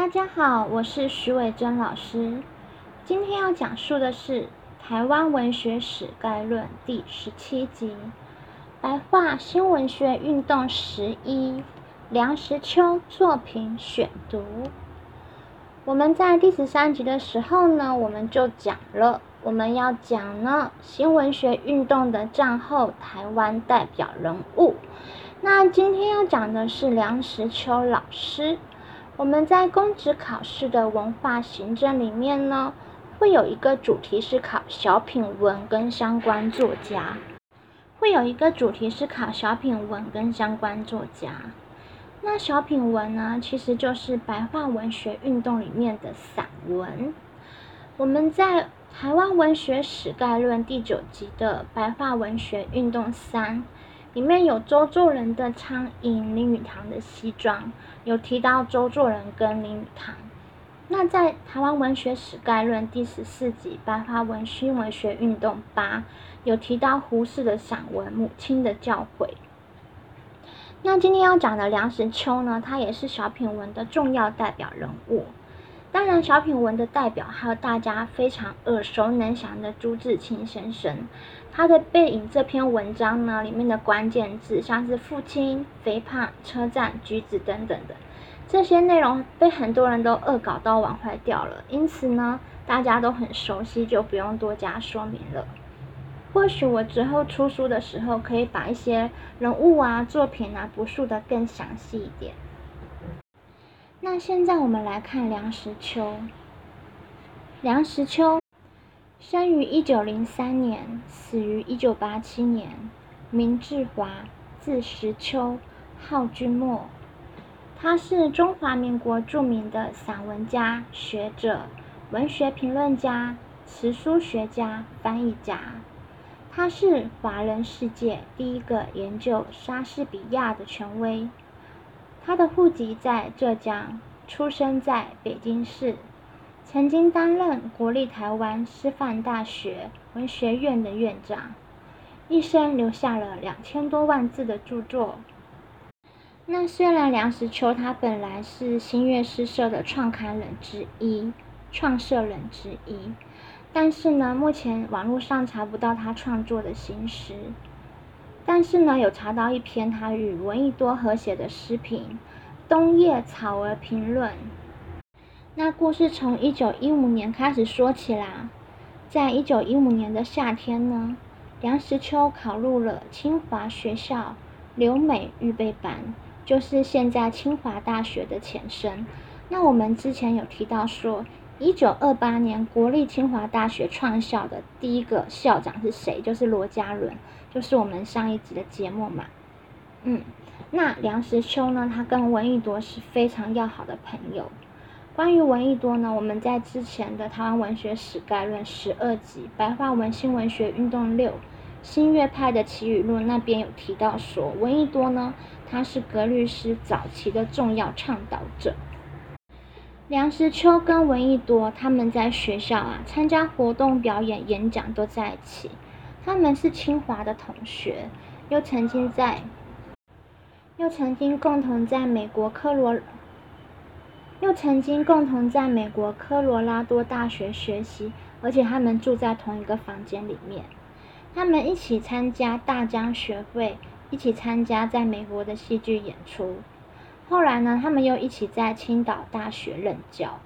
大家好，我是徐伟珍老师。今天要讲述的是《台湾文学史概论》第十七集《白话新文学运动十一：梁实秋作品选读》。我们在第十三集的时候呢，我们就讲了，我们要讲呢新文学运动的战后台湾代表人物。那今天要讲的是梁实秋老师。我们在公职考试的文化行政里面呢，会有一个主题是考小品文跟相关作家，会有一个主题是考小品文跟相关作家。那小品文呢，其实就是白话文学运动里面的散文。我们在台湾文学史概论第九集的白话文学运动三。里面有周作人的苍蝇，林语堂的西装，有提到周作人跟林语堂。那在台湾文学史概论第十四集白话文新文学运动八，有提到胡适的散文《母亲的教诲》。那今天要讲的梁实秋呢，他也是小品文的重要代表人物。当然，小品文的代表还有大家非常耳熟能详的朱自清先生。他的背影这篇文章呢，里面的关键字像是父亲、肥胖、车站、橘子等等的这些内容，被很多人都恶搞到玩坏掉了。因此呢，大家都很熟悉，就不用多加说明了。或许我之后出书的时候，可以把一些人物啊、作品啊，不述的更详细一点。那现在我们来看梁实秋。梁实秋生于一九零三年，死于一九八七年，名志华，字石秋，号君墨。他是中华民国著名的散文家、学者、文学评论家、词书学家、翻译家。他是华人世界第一个研究莎士比亚的权威。他的户籍在浙江，出生在北京市，曾经担任国立台湾师范大学文学院的院长，一生留下了两千多万字的著作。那虽然梁实秋他本来是新月诗社的创刊人之一、创设人之一，但是呢，目前网络上查不到他创作的新诗。但是呢，有查到一篇他与闻一多合写的诗评《冬夜草儿评论》。那故事从一九一五年开始说起啦。在一九一五年的夏天呢，梁实秋考入了清华学校留美预备班，就是现在清华大学的前身。那我们之前有提到说，一九二八年国立清华大学创校的第一个校长是谁？就是罗家伦。就是我们上一集的节目嘛，嗯，那梁实秋呢，他跟闻一多是非常要好的朋友。关于闻一多呢，我们在之前的台湾文学史概论十二集《白话文新文学运动六：新月派的奇语录》那边有提到说，闻一多呢，他是格律诗早期的重要倡导者。梁实秋跟闻一多他们在学校啊参加活动、表演、演讲都在一起。他们是清华的同学，又曾经在，又曾经共同在美国科罗，又曾经共同在美国科罗拉多大学学习，而且他们住在同一个房间里面。他们一起参加大江学会，一起参加在美国的戏剧演出。后来呢，他们又一起在青岛大学任教。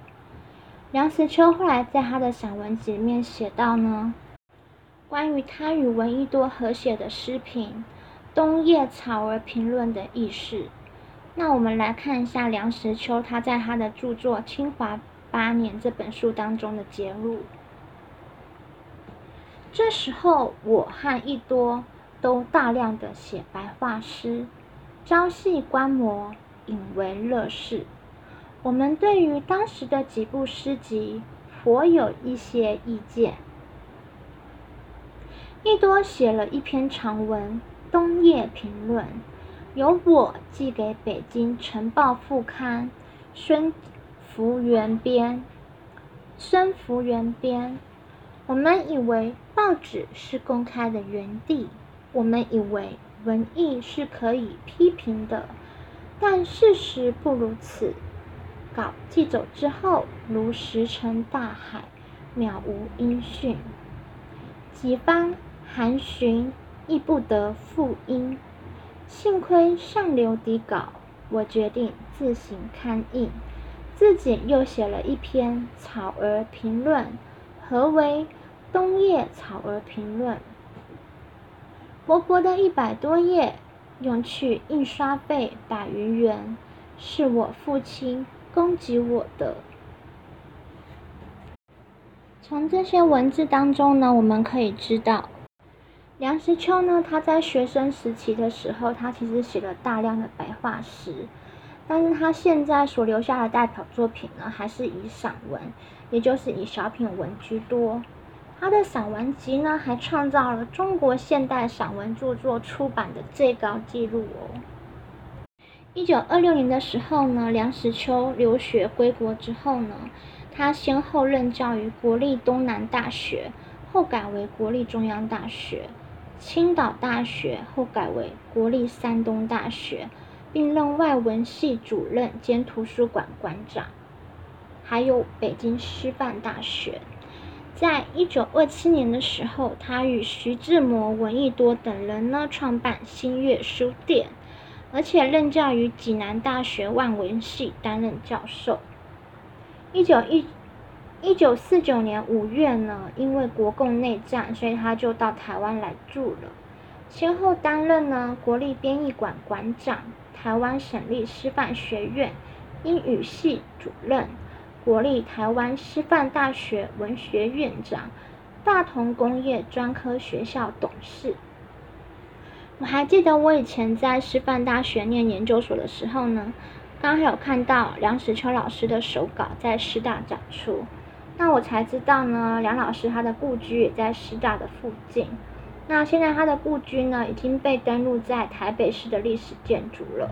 梁实秋后来在他的散文集里面写到呢。关于他与闻一多合写的诗评《冬夜草儿评论》的轶事，那我们来看一下梁实秋他在他的著作《清华八年》这本书当中的节录。这时候，我和一多都大量的写白话诗，朝夕观摩，引为乐事。我们对于当时的几部诗集，颇有一些意见。一多写了一篇长文《冬夜评论》，由我寄给北京晨报副刊孙福元编。孙福元编，我们以为报纸是公开的园地，我们以为文艺是可以批评的，但事实不如此。稿寄走之后，如石沉大海，渺无音讯。几番函询，亦不得复音。幸亏上流底稿，我决定自行刊印，自己又写了一篇草儿评论。何为冬夜草儿评论？薄薄的一百多页，用去印刷费百余元，是我父亲供给我的。从这些文字当中呢，我们可以知道，梁实秋呢，他在学生时期的时候，他其实写了大量的白话诗，但是他现在所留下的代表作品呢，还是以散文，也就是以小品文居多。他的散文集呢，还创造了中国现代散文著作出版的最高纪录哦。一九二六年的时候呢，梁实秋留学归国之后呢，他先后任教于国立东南大学，后改为国立中央大学；青岛大学后改为国立山东大学，并任外文系主任兼图书馆馆长，还有北京师范大学。在一九二七年的时候，他与徐志摩、闻一多等人呢创办新月书店，而且任教于济南大学外文系，担任教授。一九一一九四九年五月呢，因为国共内战，所以他就到台湾来住了，先后担任呢国立编译馆馆长、台湾省立师范学院英语系主任。国立台湾师范大学文学院长，大同工业专科学校董事。我还记得我以前在师范大学念研究所的时候呢，刚好有看到梁实秋老师的手稿在师大展出，那我才知道呢，梁老师他的故居也在师大的附近。那现在他的故居呢，已经被登录在台北市的历史建筑了。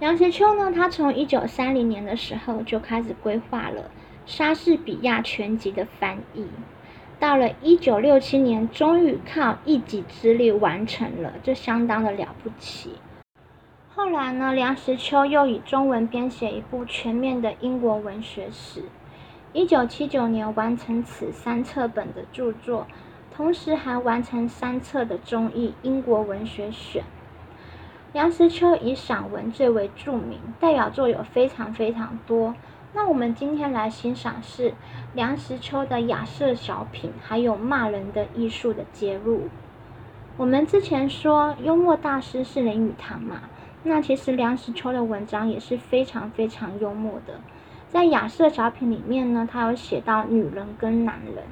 梁实秋呢，他从一九三零年的时候就开始规划了莎士比亚全集的翻译，到了一九六七年，终于靠一己之力完成了，这相当的了不起。后来呢，梁实秋又以中文编写一部全面的英国文学史，一九七九年完成此三册本的著作，同时还完成三册的中译《英国文学选》。梁实秋以散文最为著名，代表作有非常非常多。那我们今天来欣赏是梁实秋的雅舍小品，还有骂人的艺术的揭露。我们之前说幽默大师是林语堂嘛，那其实梁实秋的文章也是非常非常幽默的。在雅舍小品里面呢，他有写到女人跟男人，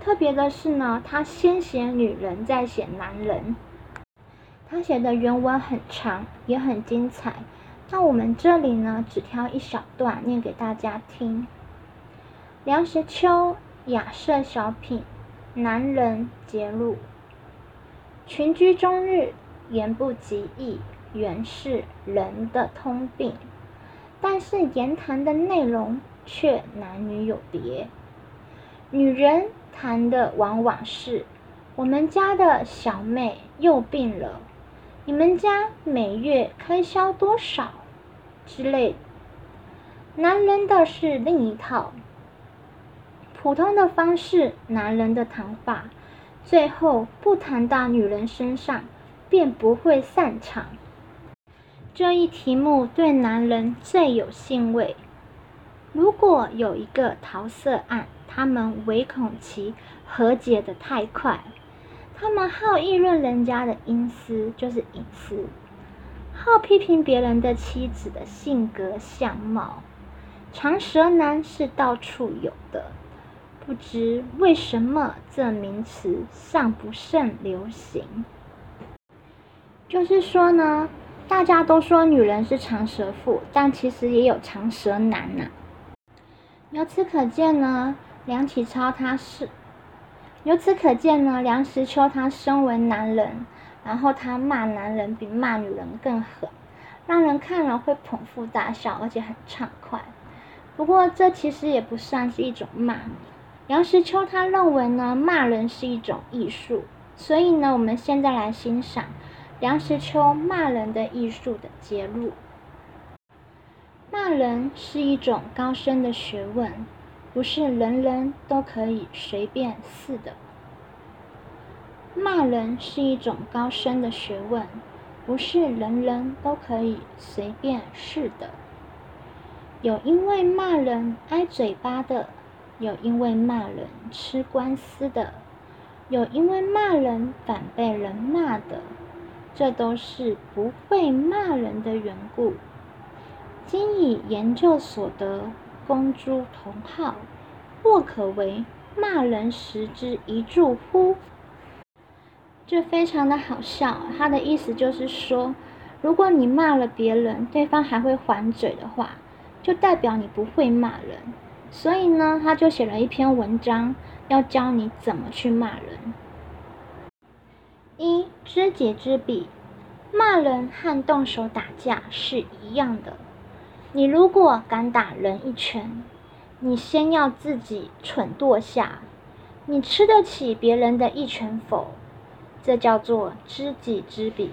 特别的是呢，他先写女人，再写男人。他写的原文很长，也很精彩。那我们这里呢，只挑一小段念给大家听。梁实秋雅舍小品，男人揭露。群居终日，言不及义，原是人的通病。但是言谈的内容却男女有别。女人谈的往往是我们家的小妹又病了。你们家每月开销多少？之类。男人的是另一套，普通的方式，男人的谈话，最后不谈到女人身上，便不会散场。这一题目对男人最有兴味。如果有一个桃色案，他们唯恐其和解的太快。他们好议论人家的隐私，就是隐私；好批评别人的妻子的性格相貌。长舌男是到处有的，不知为什么这名词尚不甚流行。就是说呢，大家都说女人是长舌妇，但其实也有长舌男呐。由此可见呢，梁启超他是。由此可见呢，梁实秋他身为男人，然后他骂男人比骂女人更狠，让人看了会捧腹大笑，而且很畅快。不过这其实也不算是一种骂。梁实秋他认为呢，骂人是一种艺术，所以呢，我们现在来欣赏梁实秋骂人的艺术的揭露。骂人是一种高深的学问，不是人人都可以随便似的。骂人是一种高深的学问，不是人人都可以随便似的。有因为骂人挨嘴巴的，有因为骂人吃官司的，有因为骂人反被人骂的，这都是不会骂人的缘故。今以研究所得，公诸同好，或可为骂人时之一助乎？这非常的好笑。他的意思就是说，如果你骂了别人，对方还会还嘴的话，就代表你不会骂人。所以呢，他就写了一篇文章，要教你怎么去骂人。一知己知彼，骂人和动手打架是一样的。你如果敢打人一拳，你先要自己蠢惰下。你吃得起别人的一拳否？这叫做知己知彼。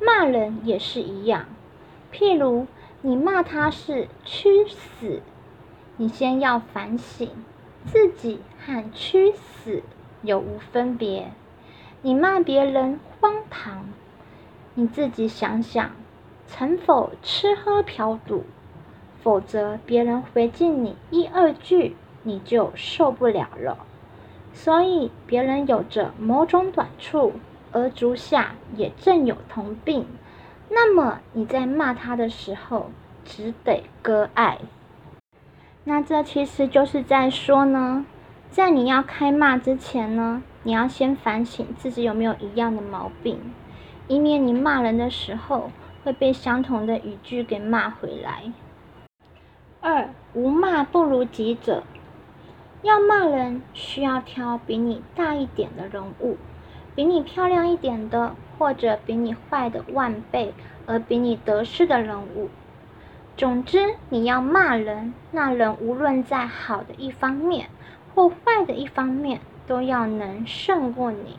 骂人也是一样。譬如你骂他是屈死，你先要反省自己和屈死有无分别。你骂别人荒唐，你自己想想。曾否吃喝嫖赌？否则别人回敬你一二句，你就受不了了。所以别人有着某种短处，而足下也正有同病，那么你在骂他的时候，只得割爱。那这其实就是在说呢，在你要开骂之前呢，你要先反省自己有没有一样的毛病，以免你骂人的时候。会被相同的语句给骂回来。二无骂不如己者，要骂人需要挑比你大一点的人物，比你漂亮一点的，或者比你坏的万倍而比你得势的人物。总之，你要骂人，那人无论在好的一方面或坏的一方面，都要能胜过你，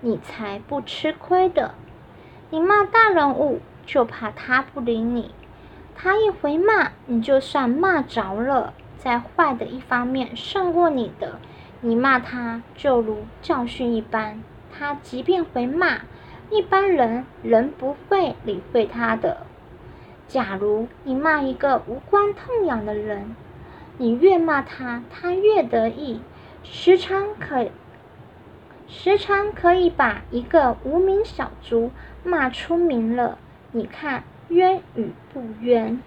你才不吃亏的。你骂大人物。就怕他不理你，他一回骂，你就算骂着了，在坏的一方面胜过你的，你骂他就如教训一般，他即便回骂，一般人仍不会理会他的。假如你骂一个无关痛痒的人，你越骂他，他越得意，时常可时常可以把一个无名小卒骂出名了。你看冤与不冤？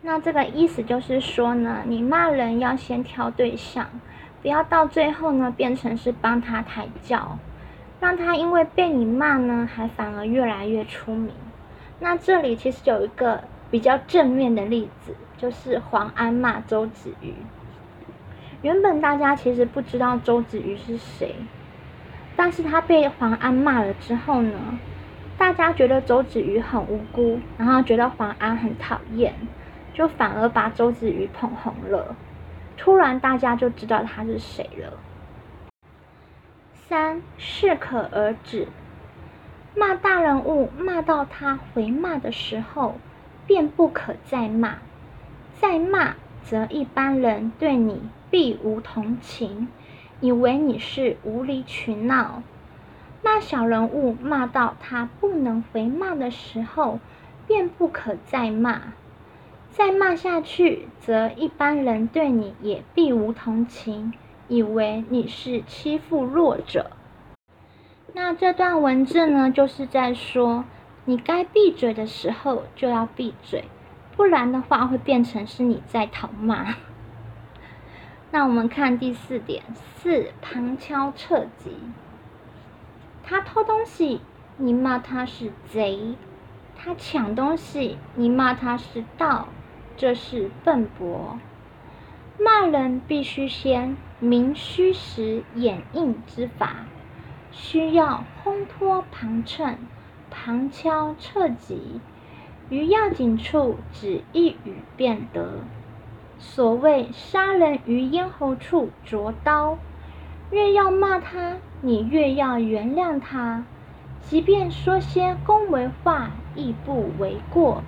那这个意思就是说呢，你骂人要先挑对象，不要到最后呢变成是帮他抬轿，让他因为被你骂呢，还反而越来越出名。那这里其实有一个比较正面的例子，就是黄安骂周子瑜。原本大家其实不知道周子瑜是谁，但是他被黄安骂了之后呢？大家觉得周子瑜很无辜，然后觉得黄安很讨厌，就反而把周子瑜捧红了。突然大家就知道他是谁了。三适可而止，骂大人物骂到他回骂的时候，便不可再骂。再骂，则一般人对你必无同情，以为你是无理取闹。骂小人物骂到他不能回骂的时候，便不可再骂。再骂下去，则一般人对你也必无同情，以为你是欺负弱者。那这段文字呢，就是在说，你该闭嘴的时候就要闭嘴，不然的话会变成是你在讨骂。那我们看第四点，四旁敲侧击。他偷东西，你骂他是贼；他抢东西，你骂他是盗，这是笨拙。骂人必须先明虚实掩映之法，需要烘托旁衬，旁敲侧击，于要紧处只一语便得。所谓杀人于咽喉处着刀。越要骂他，你越要原谅他，即便说些恭维话，亦不为过。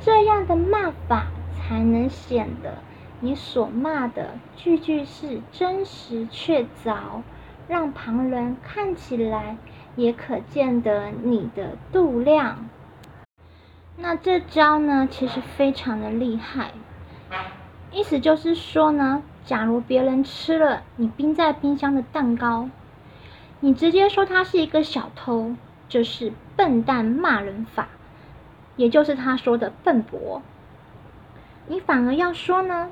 这样的骂法才能显得你所骂的句句是真实确凿，让旁人看起来也可见得你的度量。那这招呢，其实非常的厉害，意思就是说呢，假如别人吃了你冰在冰箱的蛋糕，你直接说他是一个小偷，就是笨蛋骂人法，也就是他说的笨拙。你反而要说呢，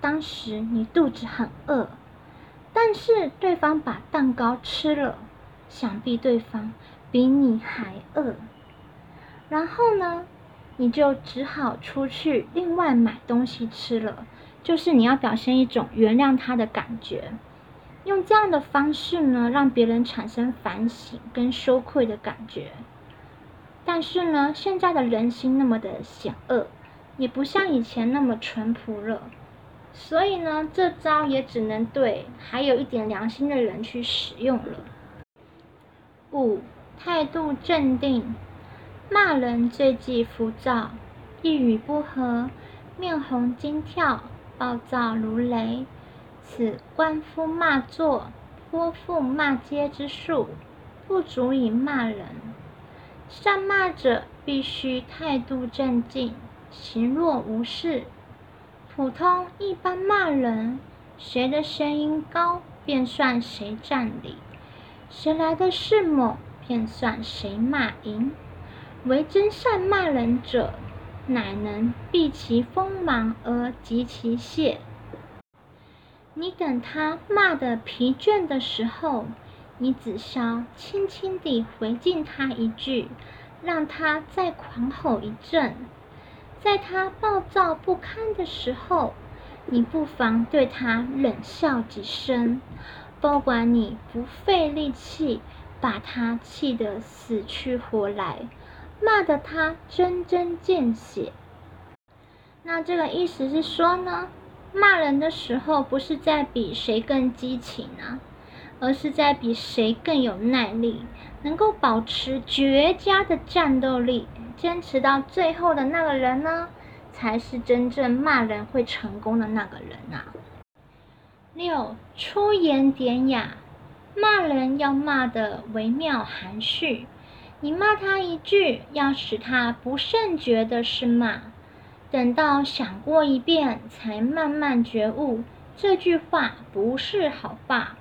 当时你肚子很饿，但是对方把蛋糕吃了，想必对方比你还饿。然后呢？你就只好出去另外买东西吃了，就是你要表现一种原谅他的感觉，用这样的方式呢，让别人产生反省跟羞愧的感觉。但是呢，现在的人心那么的险恶，也不像以前那么淳朴了，所以呢，这招也只能对还有一点良心的人去使用了。五，态度镇定。骂人最忌浮躁，一语不合，面红惊跳，暴躁如雷。此官夫骂作、泼妇骂街之术，不足以骂人。善骂者必须态度镇静，行若无事。普通一般骂人，谁的声音高，便算谁占理；谁来的势猛，便算谁骂赢。为真善骂人者，乃能避其锋芒而及其懈。你等他骂得疲倦的时候，你只消轻轻地回敬他一句，让他再狂吼一阵。在他暴躁不堪的时候，你不妨对他冷笑几声，不管你不费力气把他气得死去活来。骂得他针针见血。那这个意思是说呢，骂人的时候不是在比谁更激情啊，而是在比谁更有耐力，能够保持绝佳的战斗力，坚持到最后的那个人呢，才是真正骂人会成功的那个人啊。六，出言典雅，骂人要骂得惟妙含蓄。你骂他一句，要使他不甚觉得是骂，等到想过一遍，才慢慢觉悟这句话不是好话，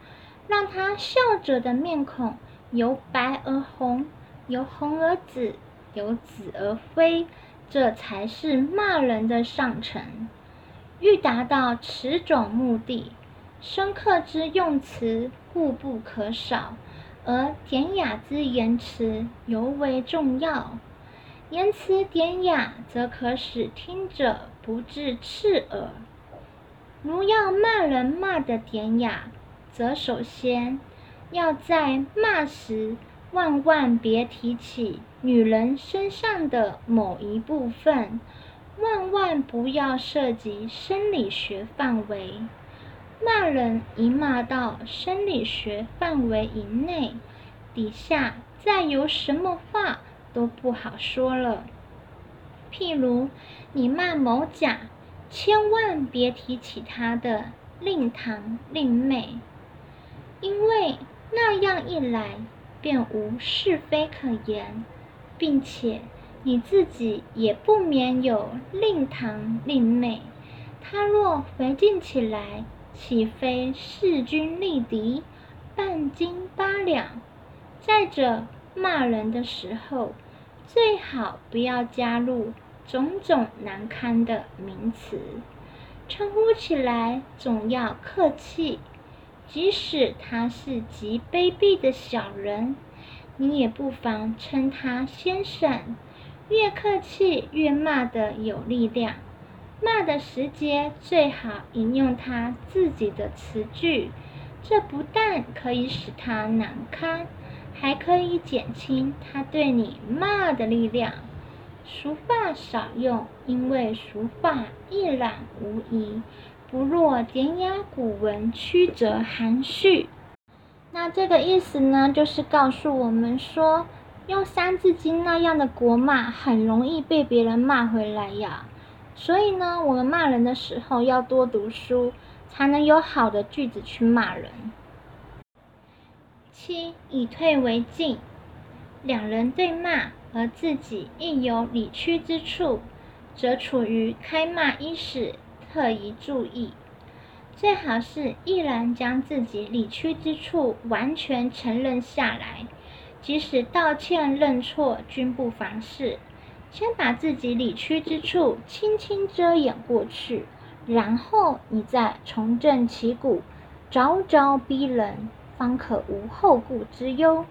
让他笑着的面孔由白而红，由红而紫，由紫而灰，这才是骂人的上乘。欲达到此种目的，深刻之用词固不可少。而典雅之言辞尤为重要，言辞典雅，则可使听者不至刺耳。如要骂人骂得典雅，则首先要在骂时万万别提起女人身上的某一部分，万万不要涉及生理学范围。骂人一骂到生理学范围以内，底下再有什么话都不好说了。譬如你骂某甲，千万别提起他的令堂令妹，因为那样一来便无是非可言，并且你自己也不免有令堂令妹，他若回敬起来。岂非势均力敌、半斤八两？再者，骂人的时候，最好不要加入种种难堪的名词，称呼起来总要客气。即使他是极卑鄙的小人，你也不妨称他先生。越客气，越骂得有力量。骂的时节最好引用他自己的词句，这不但可以使他难堪，还可以减轻他对你骂的力量。俗话少用，因为俗话一览无遗，不若典雅古文曲折含蓄。那这个意思呢，就是告诉我们说，用《三字经》那样的国骂，很容易被别人骂回来呀。所以呢，我们骂人的时候要多读书，才能有好的句子去骂人。七，以退为进。两人对骂，而自己亦有理屈之处，则处于开骂伊始，特宜注意。最好是毅然将自己理屈之处完全承认下来，即使道歉认错均不妨事。先把自己理屈之处轻轻遮掩过去，然后你再重振旗鼓，招招逼人，方可无后顾之忧。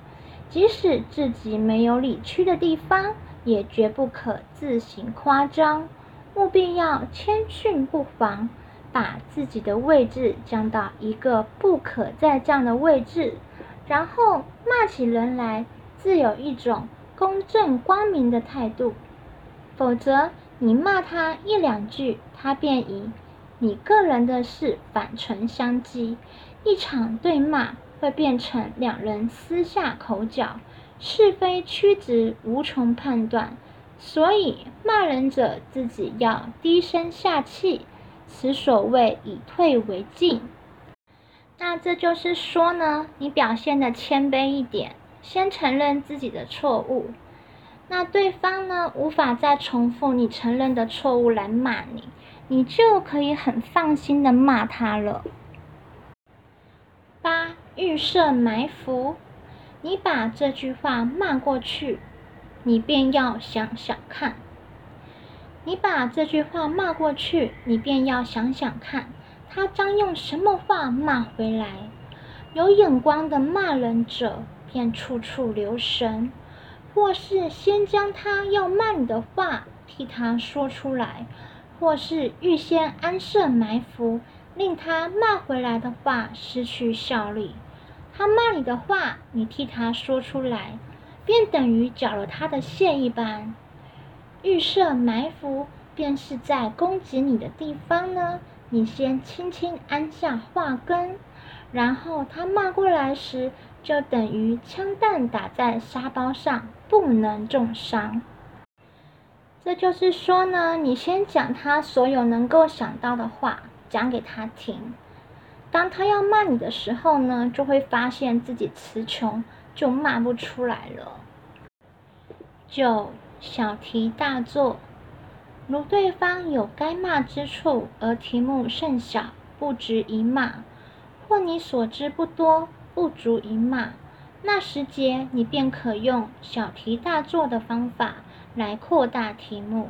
即使自己没有理屈的地方，也绝不可自行夸张，务必要谦逊不防。把自己的位置降到一个不可再降的位置，然后骂起人来，自有一种公正光明的态度。否则，你骂他一两句，他便以你个人的事反唇相讥，一场对骂会变成两人私下口角，是非曲直无从判断。所以，骂人者自己要低声下气。此所谓以退为进，那这就是说呢，你表现的谦卑一点，先承认自己的错误，那对方呢无法再重复你承认的错误来骂你，你就可以很放心的骂他了。八预设埋伏，你把这句话骂过去，你便要想想看。你把这句话骂过去，你便要想想看，他将用什么话骂回来。有眼光的骂人者，便处处留神，或是先将他要骂你的话替他说出来，或是预先安设埋伏，令他骂回来的话失去效力。他骂你的话，你替他说出来，便等于缴了他的械一般。预设埋伏，便是在攻击你的地方呢。你先轻轻按下话根，然后他骂过来时，就等于枪弹打在沙包上，不能重伤。这就是说呢，你先讲他所有能够想到的话，讲给他听。当他要骂你的时候呢，就会发现自己词穷，就骂不出来了。九。小题大做，如对方有该骂之处，而题目甚小，不值一骂；或你所知不多，不足一骂，那时节你便可用小题大做的方法来扩大题目。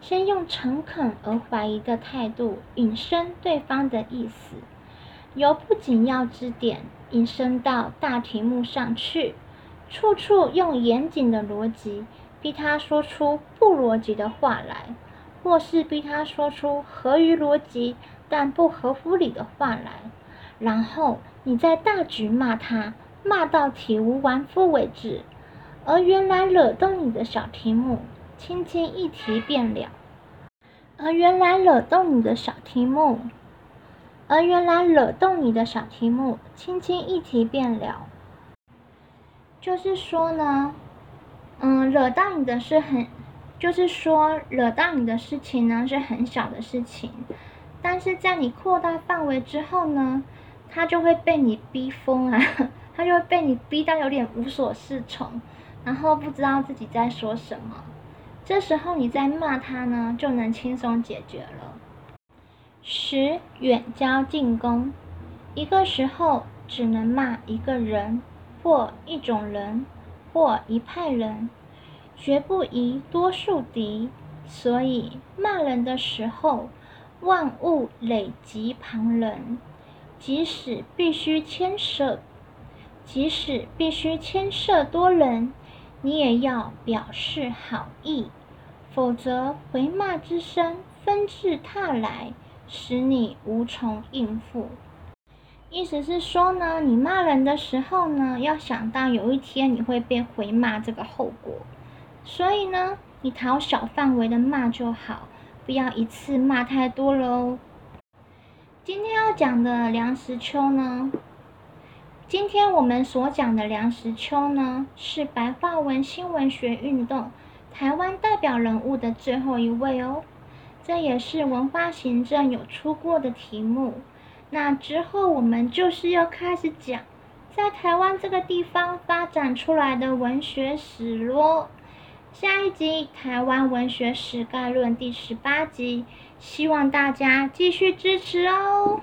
先用诚恳而怀疑的态度引申对方的意思，由不紧要之点引申到大题目上去，处处用严谨的逻辑。逼他说出不逻辑的话来，或是逼他说出合于逻辑但不合乎理的话来，然后你再大举骂他，骂到体无完肤为止。而原来惹动你的小题目，轻轻一提便了。而原来惹动你的小题目，而原来惹动你的小题目，轻轻一提便了。就是说呢。嗯，惹到你的是很，就是说惹到你的事情呢是很小的事情，但是在你扩大范围之后呢，他就会被你逼疯啊，他就会被你逼到有点无所适从，然后不知道自己在说什么，这时候你再骂他呢，就能轻松解决了。十远交近攻，一个时候只能骂一个人或一种人。或一派人，绝不宜多数敌。所以骂人的时候，万物累及旁人。即使必须牵涉，即使必须牵涉多人，你也要表示好意，否则回骂之声纷至沓来，使你无从应付。意思是说呢，你骂人的时候呢，要想到有一天你会被回骂这个后果，所以呢，你讨小范围的骂就好，不要一次骂太多了哦。今天要讲的梁实秋呢，今天我们所讲的梁实秋呢，是白话文新文学运动台湾代表人物的最后一位哦。这也是文化行政有出过的题目。那之后我们就是要开始讲，在台湾这个地方发展出来的文学史咯。下一集《台湾文学史概论》第十八集，希望大家继续支持哦。